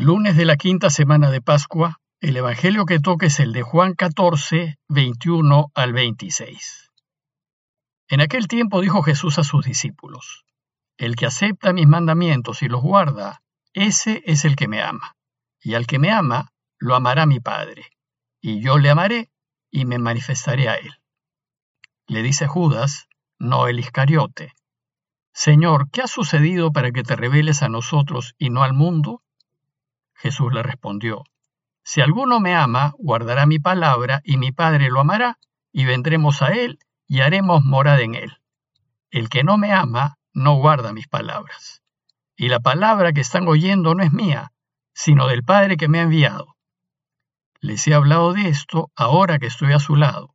El lunes de la quinta semana de Pascua, el Evangelio que toca es el de Juan 14, 21 al 26. En aquel tiempo dijo Jesús a sus discípulos, El que acepta mis mandamientos y los guarda, ese es el que me ama. Y al que me ama, lo amará mi Padre. Y yo le amaré y me manifestaré a él. Le dice Judas, no el Iscariote, Señor, ¿qué ha sucedido para que te reveles a nosotros y no al mundo? Jesús le respondió, Si alguno me ama, guardará mi palabra, y mi Padre lo amará, y vendremos a él, y haremos morada en él. El que no me ama, no guarda mis palabras. Y la palabra que están oyendo no es mía, sino del Padre que me ha enviado. Les he hablado de esto ahora que estoy a su lado,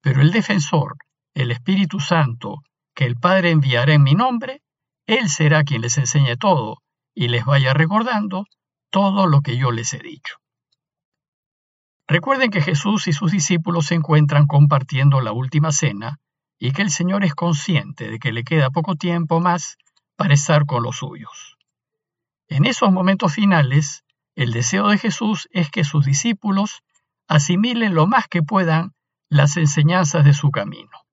pero el defensor, el Espíritu Santo, que el Padre enviará en mi nombre, Él será quien les enseñe todo y les vaya recordando todo lo que yo les he dicho. Recuerden que Jesús y sus discípulos se encuentran compartiendo la última cena y que el Señor es consciente de que le queda poco tiempo más para estar con los suyos. En esos momentos finales, el deseo de Jesús es que sus discípulos asimilen lo más que puedan las enseñanzas de su camino.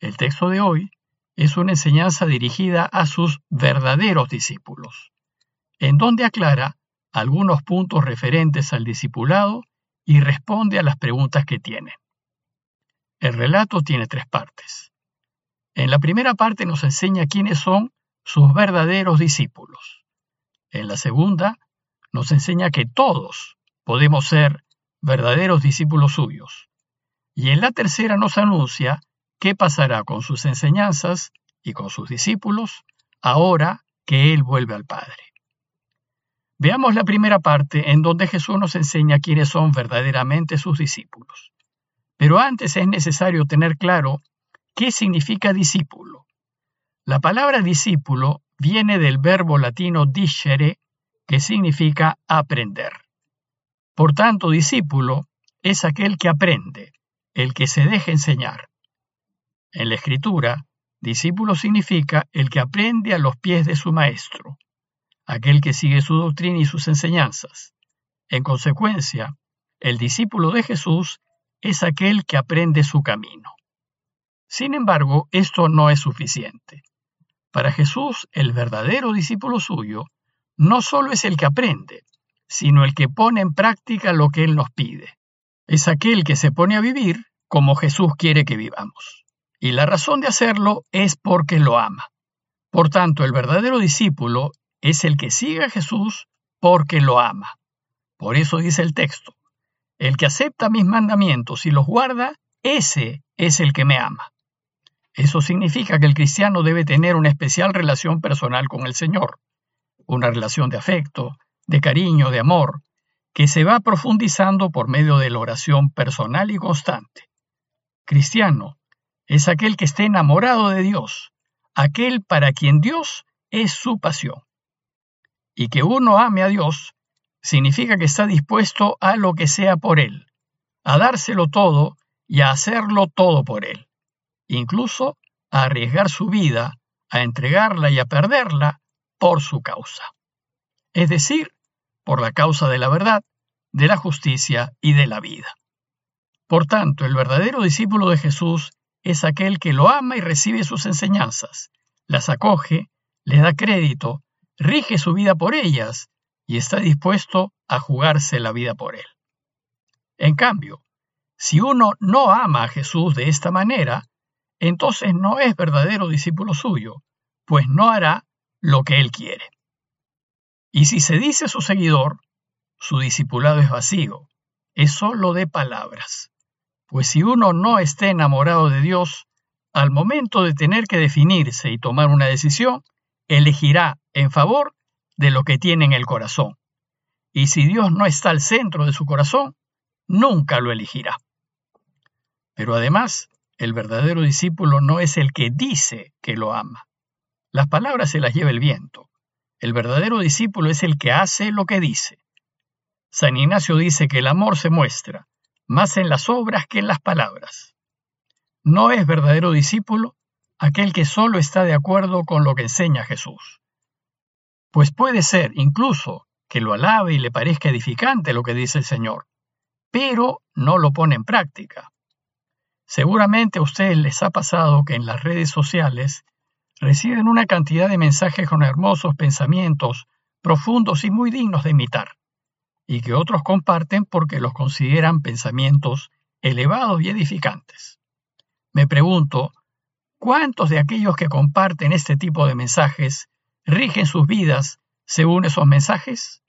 El texto de hoy es una enseñanza dirigida a sus verdaderos discípulos, en donde aclara algunos puntos referentes al discipulado y responde a las preguntas que tienen. El relato tiene tres partes. En la primera parte nos enseña quiénes son sus verdaderos discípulos. En la segunda nos enseña que todos podemos ser verdaderos discípulos suyos. Y en la tercera nos anuncia qué pasará con sus enseñanzas y con sus discípulos ahora que Él vuelve al Padre. Veamos la primera parte en donde Jesús nos enseña quiénes son verdaderamente sus discípulos. Pero antes es necesario tener claro qué significa discípulo. La palabra discípulo viene del verbo latino discere, que significa aprender. Por tanto, discípulo es aquel que aprende, el que se deja enseñar. En la escritura, discípulo significa el que aprende a los pies de su maestro, aquel que sigue su doctrina y sus enseñanzas. En consecuencia, el discípulo de Jesús es aquel que aprende su camino. Sin embargo, esto no es suficiente. Para Jesús, el verdadero discípulo suyo no solo es el que aprende, sino el que pone en práctica lo que Él nos pide. Es aquel que se pone a vivir como Jesús quiere que vivamos y la razón de hacerlo es porque lo ama. Por tanto, el verdadero discípulo es el que sigue a Jesús porque lo ama. Por eso dice el texto, el que acepta mis mandamientos y los guarda, ese es el que me ama. Eso significa que el cristiano debe tener una especial relación personal con el Señor, una relación de afecto, de cariño, de amor, que se va profundizando por medio de la oración personal y constante. Cristiano, es aquel que esté enamorado de Dios, aquel para quien Dios es su pasión. Y que uno ame a Dios significa que está dispuesto a lo que sea por Él, a dárselo todo y a hacerlo todo por Él, incluso a arriesgar su vida, a entregarla y a perderla por su causa. Es decir, por la causa de la verdad, de la justicia y de la vida. Por tanto, el verdadero discípulo de Jesús es aquel que lo ama y recibe sus enseñanzas, las acoge, les da crédito, rige su vida por ellas y está dispuesto a jugarse la vida por él. En cambio, si uno no ama a Jesús de esta manera, entonces no es verdadero discípulo suyo, pues no hará lo que él quiere. Y si se dice su seguidor, su discipulado es vacío, es solo de palabras. Pues si uno no está enamorado de Dios, al momento de tener que definirse y tomar una decisión, elegirá en favor de lo que tiene en el corazón. Y si Dios no está al centro de su corazón, nunca lo elegirá. Pero además, el verdadero discípulo no es el que dice que lo ama. Las palabras se las lleva el viento. El verdadero discípulo es el que hace lo que dice. San Ignacio dice que el amor se muestra más en las obras que en las palabras. No es verdadero discípulo aquel que solo está de acuerdo con lo que enseña Jesús. Pues puede ser incluso que lo alabe y le parezca edificante lo que dice el Señor, pero no lo pone en práctica. Seguramente a ustedes les ha pasado que en las redes sociales reciben una cantidad de mensajes con hermosos pensamientos profundos y muy dignos de imitar, y que otros comparten porque los consideran pensamientos elevados y edificantes. Me pregunto, ¿cuántos de aquellos que comparten este tipo de mensajes rigen sus vidas según esos mensajes?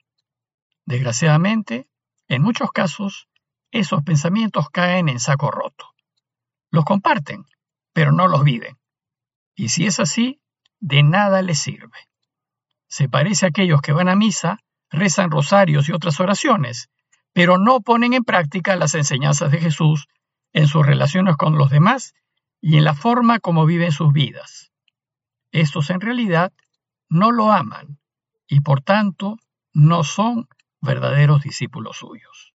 Desgraciadamente, en muchos casos, esos pensamientos caen en saco roto. Los comparten, pero no los viven. Y si es así, de nada les sirve. Se parece a aquellos que van a misa, rezan rosarios y otras oraciones, pero no ponen en práctica las enseñanzas de Jesús en sus relaciones con los demás y en la forma como viven sus vidas. Estos en realidad no lo aman y por tanto no son verdaderos discípulos suyos.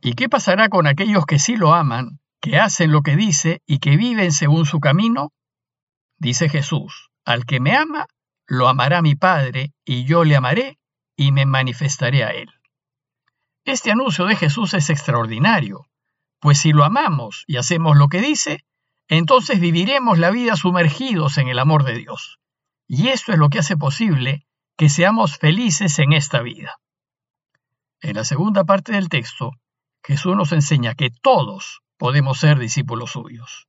¿Y qué pasará con aquellos que sí lo aman, que hacen lo que dice y que viven según su camino? Dice Jesús, al que me ama, lo amará mi Padre, y yo le amaré y me manifestaré a él. Este anuncio de Jesús es extraordinario, pues si lo amamos y hacemos lo que dice, entonces viviremos la vida sumergidos en el amor de Dios. Y esto es lo que hace posible que seamos felices en esta vida. En la segunda parte del texto, Jesús nos enseña que todos podemos ser discípulos suyos.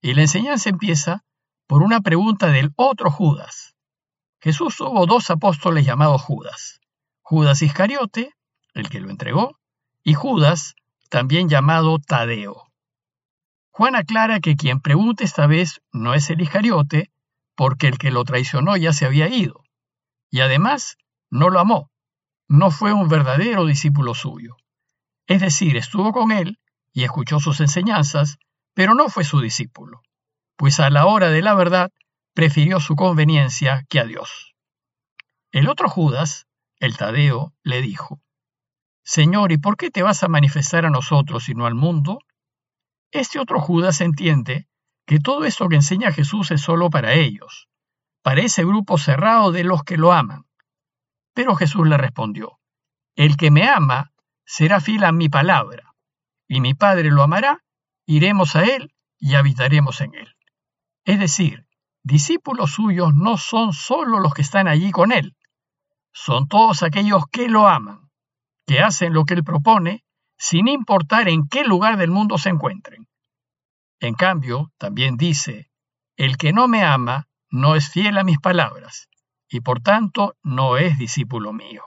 Y la enseñanza empieza por una pregunta del otro Judas. Jesús tuvo dos apóstoles llamados Judas, Judas Iscariote, el que lo entregó, y Judas, también llamado Tadeo. Juan aclara que quien pregunta esta vez no es el Iscariote, porque el que lo traicionó ya se había ido, y además no lo amó, no fue un verdadero discípulo suyo. Es decir, estuvo con él y escuchó sus enseñanzas, pero no fue su discípulo, pues a la hora de la verdad prefirió su conveniencia que a Dios. El otro Judas, el Tadeo, le dijo, Señor, ¿y por qué te vas a manifestar a nosotros y no al mundo? Este otro Judas entiende que todo esto que enseña Jesús es solo para ellos, para ese grupo cerrado de los que lo aman. Pero Jesús le respondió, El que me ama será fiel a mi palabra, y mi Padre lo amará, iremos a él y habitaremos en él. Es decir, discípulos suyos no son solo los que están allí con él, son todos aquellos que lo aman que hacen lo que él propone sin importar en qué lugar del mundo se encuentren. En cambio, también dice, el que no me ama no es fiel a mis palabras, y por tanto no es discípulo mío.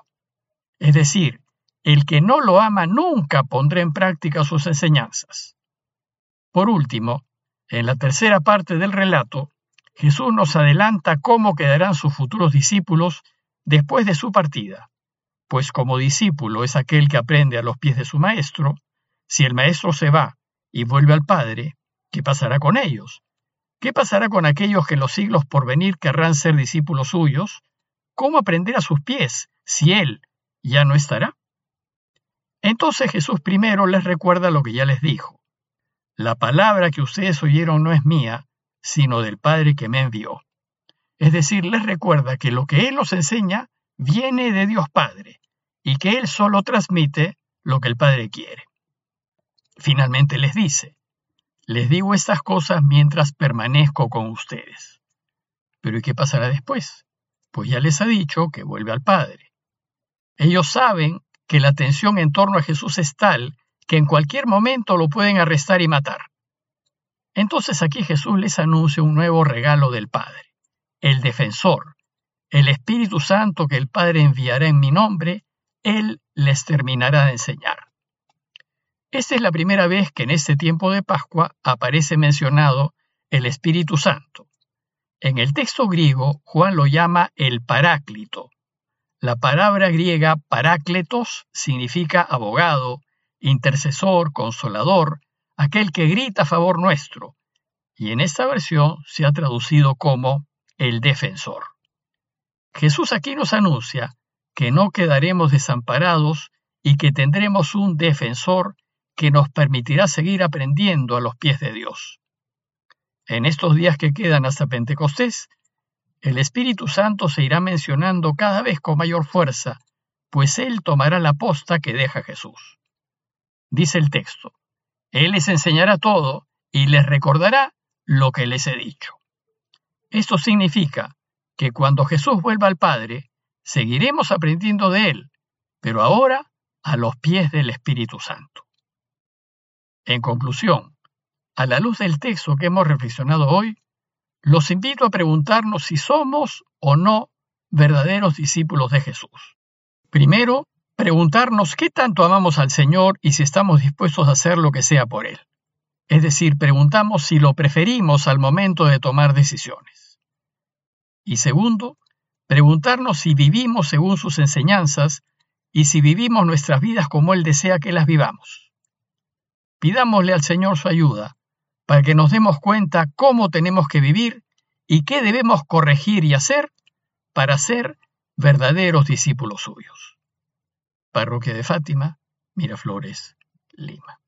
Es decir, el que no lo ama nunca pondrá en práctica sus enseñanzas. Por último, en la tercera parte del relato, Jesús nos adelanta cómo quedarán sus futuros discípulos después de su partida pues como discípulo es aquel que aprende a los pies de su maestro, si el maestro se va y vuelve al Padre, ¿qué pasará con ellos? ¿Qué pasará con aquellos que en los siglos por venir querrán ser discípulos suyos? ¿Cómo aprender a sus pies si Él ya no estará? Entonces Jesús primero les recuerda lo que ya les dijo. La palabra que ustedes oyeron no es mía, sino del Padre que me envió. Es decir, les recuerda que lo que Él nos enseña viene de Dios Padre y que Él solo transmite lo que el Padre quiere. Finalmente les dice, les digo estas cosas mientras permanezco con ustedes. Pero ¿y qué pasará después? Pues ya les ha dicho que vuelve al Padre. Ellos saben que la tensión en torno a Jesús es tal que en cualquier momento lo pueden arrestar y matar. Entonces aquí Jesús les anuncia un nuevo regalo del Padre, el defensor, el Espíritu Santo que el Padre enviará en mi nombre, Él les terminará de enseñar. Esta es la primera vez que en este tiempo de Pascua aparece mencionado el Espíritu Santo. En el texto griego, Juan lo llama el Paráclito. La palabra griega parácletos significa abogado, intercesor, consolador, aquel que grita a favor nuestro, y en esta versión se ha traducido como el defensor. Jesús aquí nos anuncia que no quedaremos desamparados y que tendremos un defensor que nos permitirá seguir aprendiendo a los pies de Dios. En estos días que quedan hasta Pentecostés, el Espíritu Santo se irá mencionando cada vez con mayor fuerza, pues Él tomará la posta que deja Jesús. Dice el texto, Él les enseñará todo y les recordará lo que les he dicho. Esto significa que cuando Jesús vuelva al Padre, seguiremos aprendiendo de Él, pero ahora a los pies del Espíritu Santo. En conclusión, a la luz del texto que hemos reflexionado hoy, los invito a preguntarnos si somos o no verdaderos discípulos de Jesús. Primero, preguntarnos qué tanto amamos al Señor y si estamos dispuestos a hacer lo que sea por Él. Es decir, preguntamos si lo preferimos al momento de tomar decisiones. Y segundo, preguntarnos si vivimos según sus enseñanzas y si vivimos nuestras vidas como Él desea que las vivamos. Pidámosle al Señor su ayuda para que nos demos cuenta cómo tenemos que vivir y qué debemos corregir y hacer para ser verdaderos discípulos suyos. Parroquia de Fátima, Miraflores, Lima.